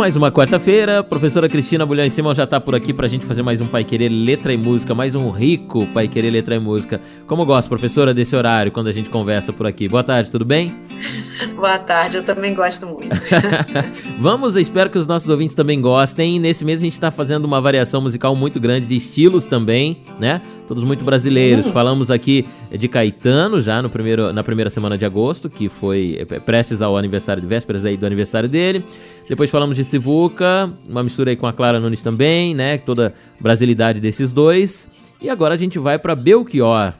Mais uma quarta-feira, professora Cristina Bulhão em Simão já está por aqui para a gente fazer mais um Pai Querer Letra e Música, mais um rico Pai Querer Letra e Música. Como gosta, professora, desse horário, quando a gente conversa por aqui. Boa tarde, tudo bem? Boa tarde, eu também gosto muito. Vamos, eu espero que os nossos ouvintes também gostem. Nesse mês a gente está fazendo uma variação musical muito grande de estilos também, né? Todos muito brasileiros. Uhum. Falamos aqui de Caetano já no primeiro, na primeira semana de agosto, que foi é, prestes ao aniversário de vésperas aí do aniversário dele. Depois falamos de Sivuca, uma mistura aí com a Clara Nunes também, né? Toda a brasilidade desses dois. E agora a gente vai para Belchior,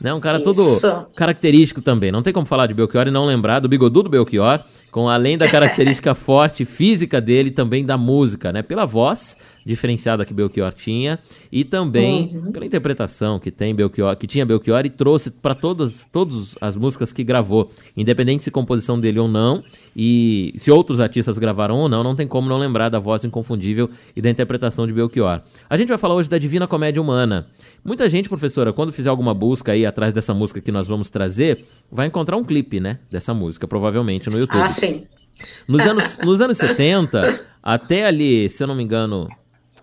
né? Um cara Isso. todo característico também. Não tem como falar de Belchior e não lembrar do bigodudo Belchior, com além da característica forte física dele, também da música, né? Pela voz diferenciada que Belchior tinha e também uhum. pela interpretação que tem Belchior, que tinha Belchior e trouxe para todas todas as músicas que gravou, independente se composição dele ou não, e se outros artistas gravaram ou não, não tem como não lembrar da voz inconfundível e da interpretação de Belchior. A gente vai falar hoje da Divina Comédia Humana. Muita gente, professora, quando fizer alguma busca aí atrás dessa música que nós vamos trazer, vai encontrar um clipe, né, dessa música, provavelmente no YouTube. Ah, sim. Nos anos, nos anos 70, até ali, se eu não me engano,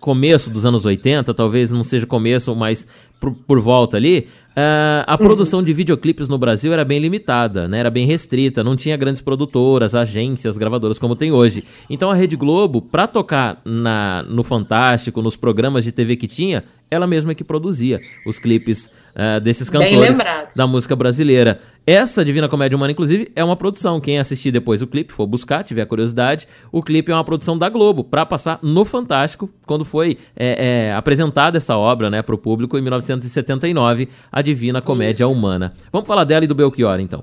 começo dos anos 80, talvez não seja começo, mas por, por volta ali, uh, a produção de videoclipes no Brasil era bem limitada, né? Era bem restrita, não tinha grandes produtoras, agências, gravadoras como tem hoje. Então a Rede Globo, para tocar na, no Fantástico, nos programas de TV que tinha, ela mesma é que produzia os clipes uh, desses cantores da música brasileira. Essa Divina Comédia Humana, inclusive, é uma produção. Quem assistir depois o clipe, for buscar, tiver curiosidade, o clipe é uma produção da Globo, para passar no Fantástico, quando foi é, é, apresentada essa obra né, para o público em 1979, a Divina Comédia Isso. Humana. Vamos falar dela e do Belchior, então.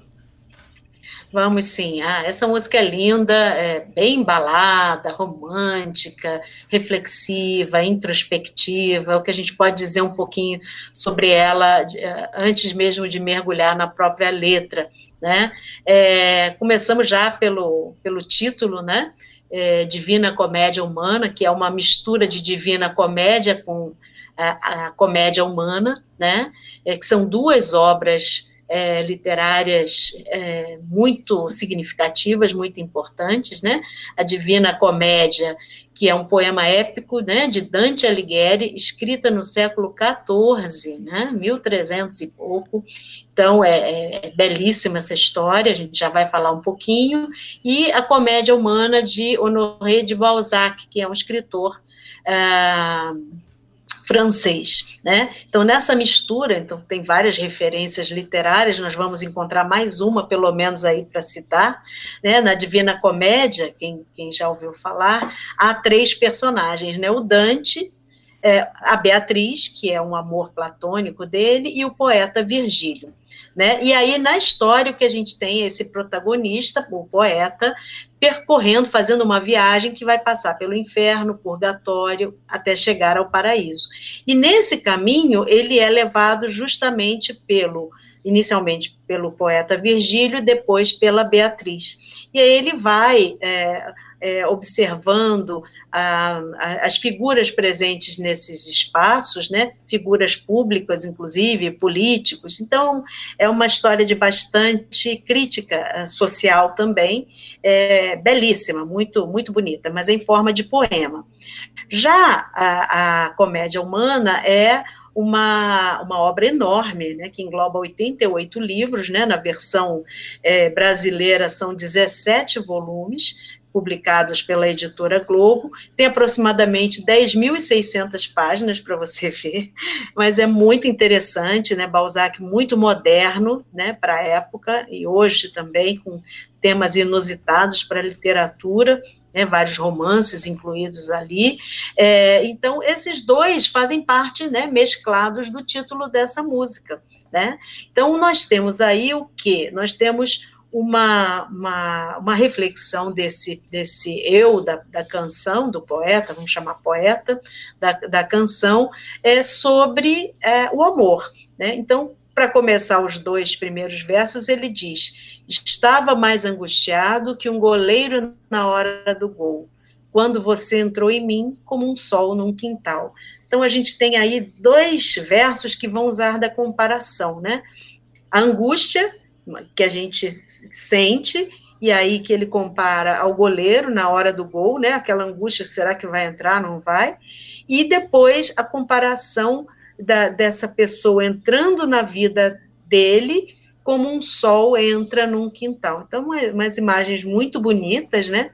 Vamos sim. Ah, essa música é linda, é bem embalada, romântica, reflexiva, introspectiva. O que a gente pode dizer um pouquinho sobre ela eh, antes mesmo de mergulhar na própria letra, né? É, começamos já pelo, pelo título, né? É, Divina Comédia Humana, que é uma mistura de Divina Comédia com a, a comédia humana, né? É, que são duas obras é, literárias é, muito significativas, muito importantes, né? A Divina Comédia, que é um poema épico, né, de Dante Alighieri, escrita no século XIV, né, 1300 e pouco. Então é, é, é, belíssima essa história, a gente já vai falar um pouquinho. E a Comédia Humana de Honoré de Balzac, que é um escritor ah, francês, né? Então nessa mistura, então tem várias referências literárias, nós vamos encontrar mais uma pelo menos aí para citar, né? Na Divina Comédia, quem, quem já ouviu falar, há três personagens, né? O Dante, é, a Beatriz, que é um amor platônico dele, e o poeta Virgílio. Né? E aí, na história, o que a gente tem é esse protagonista, o poeta, percorrendo, fazendo uma viagem que vai passar pelo inferno, purgatório, até chegar ao paraíso. E nesse caminho, ele é levado justamente pelo inicialmente pelo poeta Virgílio, depois pela Beatriz. E aí ele vai é, é, observando a, a, as figuras presentes nesses espaços, né? figuras públicas, inclusive, políticos. Então, é uma história de bastante crítica eh, social também, é, belíssima, muito, muito bonita, mas em forma de poema. Já a, a comédia humana é uma, uma obra enorme, né, que engloba 88 livros, né, na versão é, brasileira são 17 volumes, publicadas pela editora Globo, tem aproximadamente 10.600 páginas para você ver, mas é muito interessante, né? Balzac muito moderno, né, para a época e hoje também com temas inusitados para a literatura, né, vários romances incluídos ali. É, então, esses dois fazem parte, né, mesclados do título dessa música, né? Então, nós temos aí o que? Nós temos uma, uma, uma reflexão desse, desse eu da, da canção, do poeta, vamos chamar poeta, da, da canção, é, sobre é, o amor. Né? Então, para começar os dois primeiros versos, ele diz: Estava mais angustiado que um goleiro na hora do gol. quando você entrou em mim como um sol num quintal. Então a gente tem aí dois versos que vão usar da comparação, né? A angústia que a gente sente e aí que ele compara ao goleiro na hora do gol, né? Aquela angústia, será que vai entrar, não vai? E depois a comparação da, dessa pessoa entrando na vida dele como um sol entra num quintal. Então, umas imagens muito bonitas, né?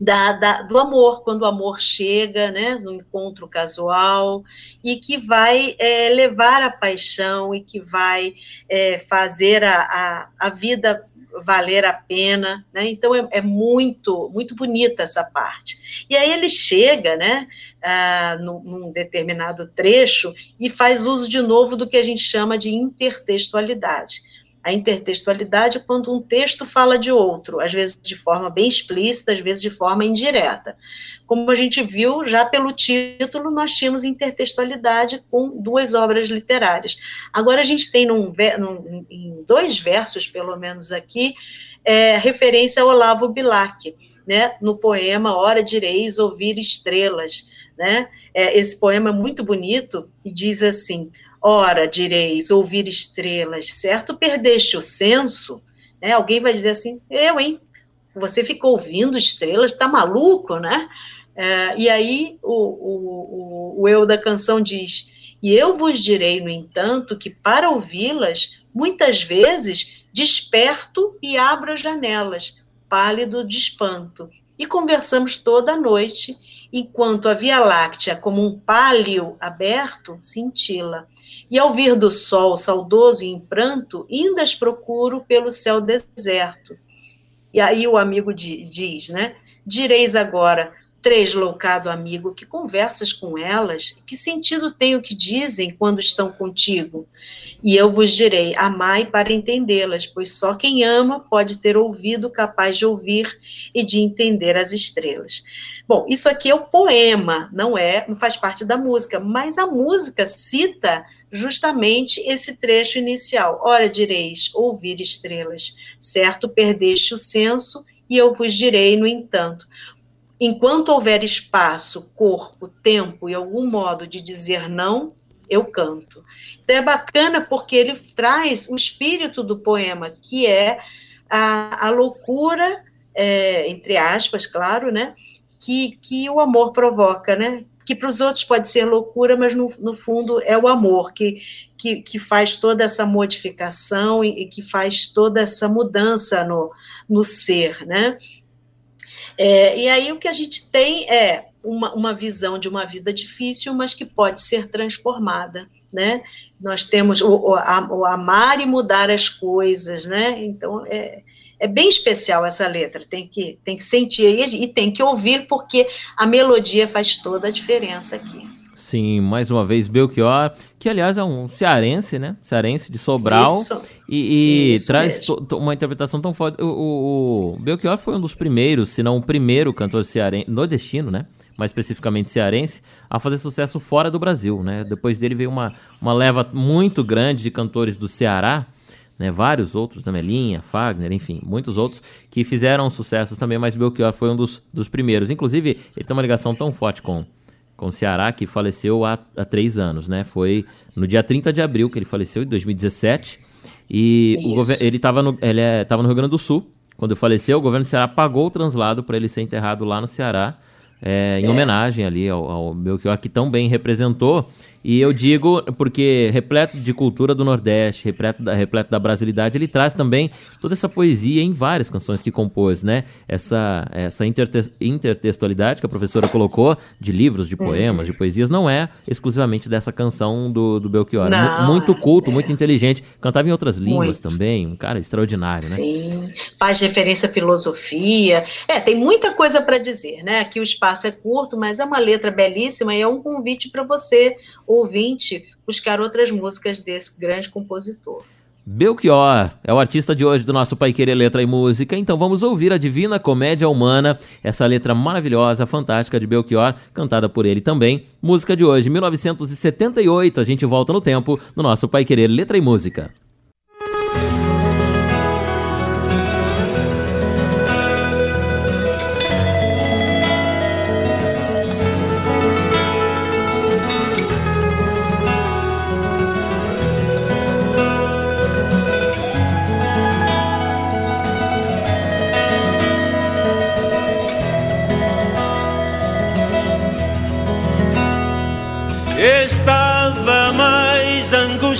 Da, da, do amor, quando o amor chega, né, no encontro casual, e que vai é, levar a paixão e que vai é, fazer a, a, a vida valer a pena, né? Então é, é, muito muito bonita essa parte. E aí ele chega, né, ah, num, num, determinado trecho e faz uso de novo do que a gente chama de intertextualidade. A intertextualidade quando um texto fala de outro, às vezes de forma bem explícita, às vezes de forma indireta. Como a gente viu, já pelo título, nós tínhamos intertextualidade com duas obras literárias. Agora a gente tem num, num, em dois versos, pelo menos aqui, é, referência ao Olavo Bilac, né, no poema Hora direis ouvir estrelas. Né? É, esse poema é muito bonito e diz assim: Ora, direis, ouvir estrelas, certo? Perdeste o senso? Né? Alguém vai dizer assim: eu, hein? Você ficou ouvindo estrelas, está maluco, né? É, e aí o, o, o, o eu da canção diz: E eu vos direi, no entanto, que para ouvi-las, muitas vezes desperto e abro as janelas, pálido de espanto, e conversamos toda a noite, enquanto a Via Láctea, como um pálio aberto, cintila. E ao vir do sol, saudoso e em pranto, indas procuro pelo céu deserto. E aí o amigo diz, né? Direis agora, três loucado amigo, que conversas com elas, que sentido tem o que dizem quando estão contigo? E eu vos direi, amai para entendê-las, pois só quem ama pode ter ouvido capaz de ouvir e de entender as estrelas. Bom, isso aqui é o poema, não é, não faz parte da música, mas a música cita justamente esse trecho inicial. Ora direis, ouvir estrelas, certo perdeste o senso, e eu vos direi, no entanto, enquanto houver espaço, corpo, tempo e algum modo de dizer não, eu canto. Então é bacana porque ele traz o espírito do poema, que é a, a loucura, é, entre aspas, claro, né? Que, que o amor provoca, né? Que para os outros pode ser loucura, mas no, no fundo é o amor que, que, que, faz toda essa modificação e, e, que faz toda essa mudança no, no ser, né? É, e aí o que a gente tem é uma, uma visão de uma vida difícil, mas que pode ser transformada, né? Nós temos o, o, a, o amar e mudar as coisas, né? Então, é, é bem especial essa letra, tem que, tem que sentir e, e tem que ouvir, porque a melodia faz toda a diferença aqui. Sim, mais uma vez, Belchior, que aliás é um cearense, né? Cearense de Sobral. Isso. E, e Isso traz uma interpretação tão forte. O, o, o, Belchior foi um dos primeiros, se não o primeiro cantor cearense, nordestino, né? Mais especificamente cearense, a fazer sucesso fora do Brasil, né? Depois dele veio uma, uma leva muito grande de cantores do Ceará né, vários outros, Melinha, Fagner, enfim, muitos outros que fizeram sucessos também, mas Belchior foi um dos, dos primeiros. Inclusive, ele tem uma ligação tão forte com, com o Ceará que faleceu há, há três anos, né? Foi no dia 30 de abril que ele faleceu, em 2017. E ele estava no, ele é, no Rio Grande do Sul. Quando faleceu, o governo do Ceará pagou o translado para ele ser enterrado lá no Ceará, é, em é. homenagem ali ao, ao Belchior, que tão bem representou e eu digo porque, repleto de cultura do Nordeste, repleto da, repleto da brasilidade, ele traz também toda essa poesia em várias canções que compôs, né? Essa, essa interte intertextualidade que a professora colocou, de livros, de poemas, uhum. de poesias, não é exclusivamente dessa canção do, do Belchior. Não, muito culto, é. muito inteligente. Cantava em outras línguas muito. também, um cara extraordinário, né? Sim, faz referência à filosofia. É, tem muita coisa para dizer, né? Aqui o espaço é curto, mas é uma letra belíssima e é um convite para você ouvinte buscar outras músicas desse grande compositor. Belchior é o artista de hoje do nosso Pai Querer Letra e Música, então vamos ouvir a Divina Comédia Humana, essa letra maravilhosa, fantástica de Belchior, cantada por ele também. Música de hoje, 1978, a gente volta no tempo no nosso Pai Querer Letra e Música.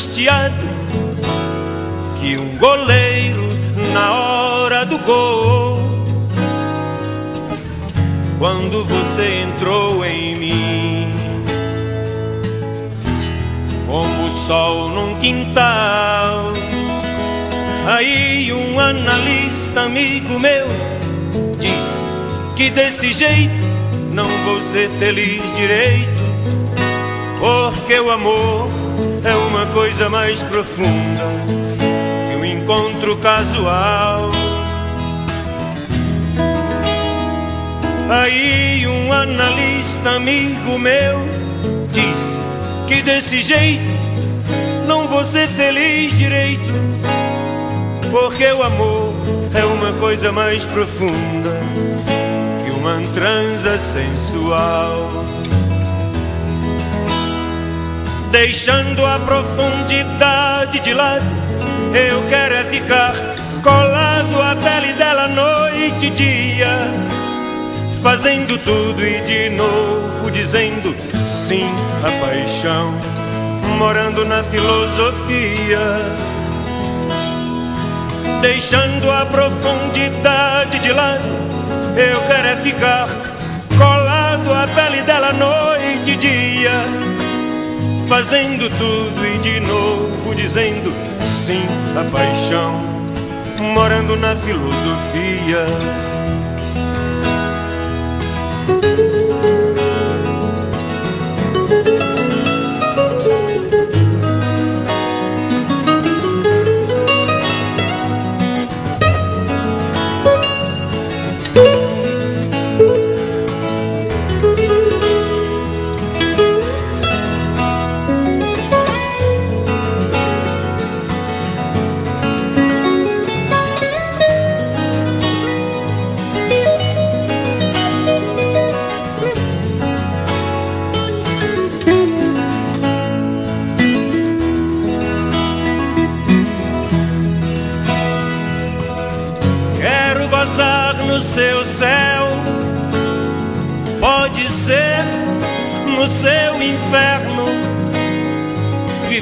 Angustiado que um goleiro na hora do gol. Quando você entrou em mim, como o sol num quintal. Aí um analista amigo meu disse que desse jeito não vou ser feliz direito porque o amor coisa mais profunda que um encontro casual. Aí um analista amigo meu disse que desse jeito não vou ser feliz direito, porque o amor é uma coisa mais profunda que uma transa sensual. Deixando a profundidade de lado. Eu quero é ficar colado à pele dela noite e dia, fazendo tudo e de novo dizendo sim à paixão, morando na filosofia. Deixando a profundidade de lado, eu quero é ficar colado à pele dela noite e dia fazendo tudo e de novo dizendo sim à paixão, morando na filosofia.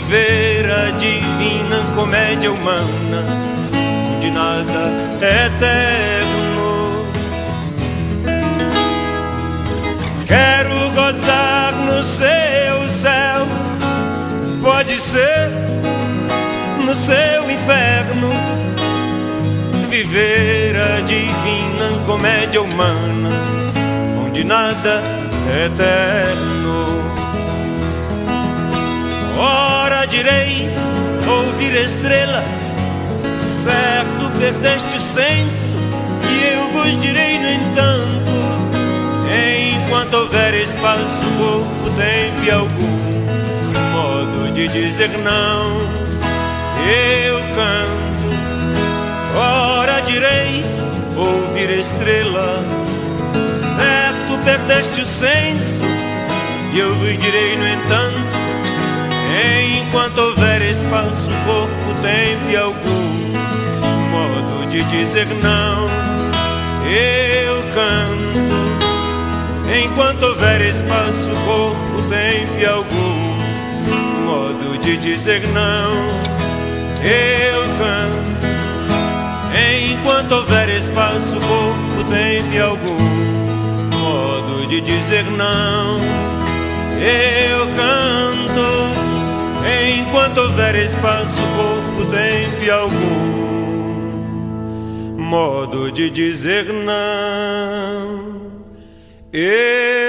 Viver a divina comédia humana, onde nada é eterno. Quero gozar no seu céu, pode ser no seu inferno. Viver a divina comédia humana, onde nada é eterno. Direis, ouvir estrelas, certo perdeste o senso, e eu vos direi, no entanto, enquanto houver espaço, corpo, tempo e algum modo de dizer não, eu canto. Ora direis, ouvir estrelas, certo perdeste o senso, e eu vos direi, no entanto, Enquanto houver espaço, corpo, tempo e algum modo de dizer não, eu canto. Enquanto houver espaço, corpo, tempo e algum modo de dizer não, eu canto. Enquanto houver espaço, corpo, tempo e algum modo de dizer não, eu canto. Enquanto houver espaço, corpo, tempo e algum modo de dizer não, eu